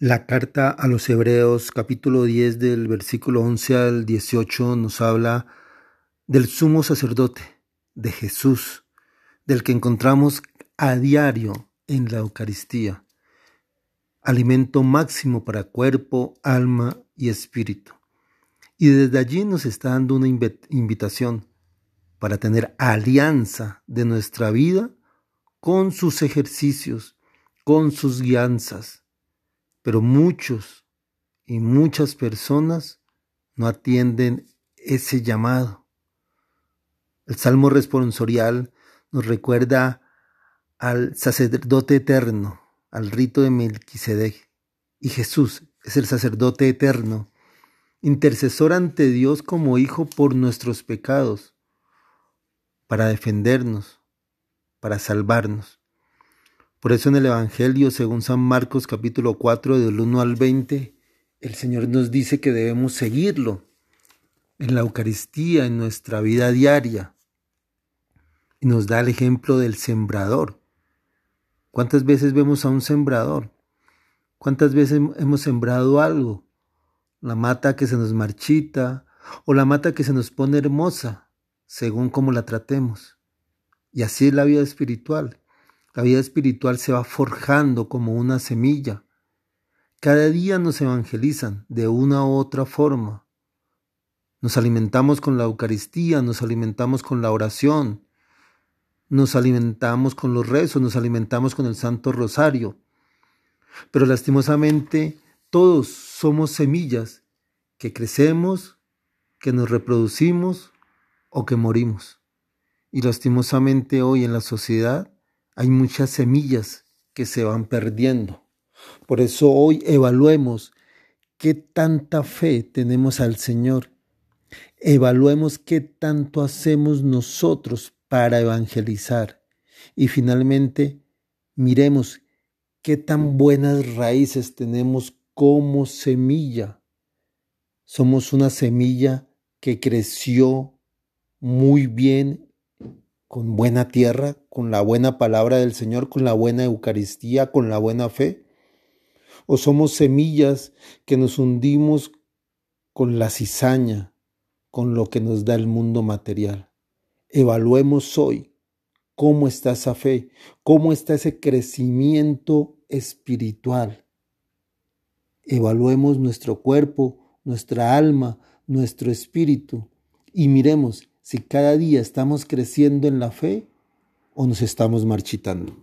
La carta a los Hebreos capítulo 10 del versículo 11 al 18 nos habla del sumo sacerdote, de Jesús, del que encontramos a diario en la Eucaristía, alimento máximo para cuerpo, alma y espíritu. Y desde allí nos está dando una invitación para tener alianza de nuestra vida con sus ejercicios, con sus guianzas pero muchos y muchas personas no atienden ese llamado. El Salmo responsorial nos recuerda al sacerdote eterno, al rito de Melquisedec. Y Jesús es el sacerdote eterno, intercesor ante Dios como Hijo por nuestros pecados, para defendernos, para salvarnos. Por eso en el Evangelio, según San Marcos capítulo 4, del 1 al 20, el Señor nos dice que debemos seguirlo en la Eucaristía, en nuestra vida diaria. Y nos da el ejemplo del sembrador. ¿Cuántas veces vemos a un sembrador? ¿Cuántas veces hemos sembrado algo? La mata que se nos marchita o la mata que se nos pone hermosa, según cómo la tratemos. Y así es la vida espiritual. La vida espiritual se va forjando como una semilla. Cada día nos evangelizan de una u otra forma. Nos alimentamos con la Eucaristía, nos alimentamos con la oración, nos alimentamos con los rezos, nos alimentamos con el Santo Rosario. Pero lastimosamente todos somos semillas que crecemos, que nos reproducimos o que morimos. Y lastimosamente hoy en la sociedad hay muchas semillas que se van perdiendo. Por eso hoy evaluemos qué tanta fe tenemos al Señor. Evaluemos qué tanto hacemos nosotros para evangelizar. Y finalmente, miremos qué tan buenas raíces tenemos como semilla. Somos una semilla que creció muy bien con buena tierra, con la buena palabra del Señor, con la buena Eucaristía, con la buena fe? ¿O somos semillas que nos hundimos con la cizaña, con lo que nos da el mundo material? Evaluemos hoy cómo está esa fe, cómo está ese crecimiento espiritual. Evaluemos nuestro cuerpo, nuestra alma, nuestro espíritu y miremos si cada día estamos creciendo en la fe o nos estamos marchitando.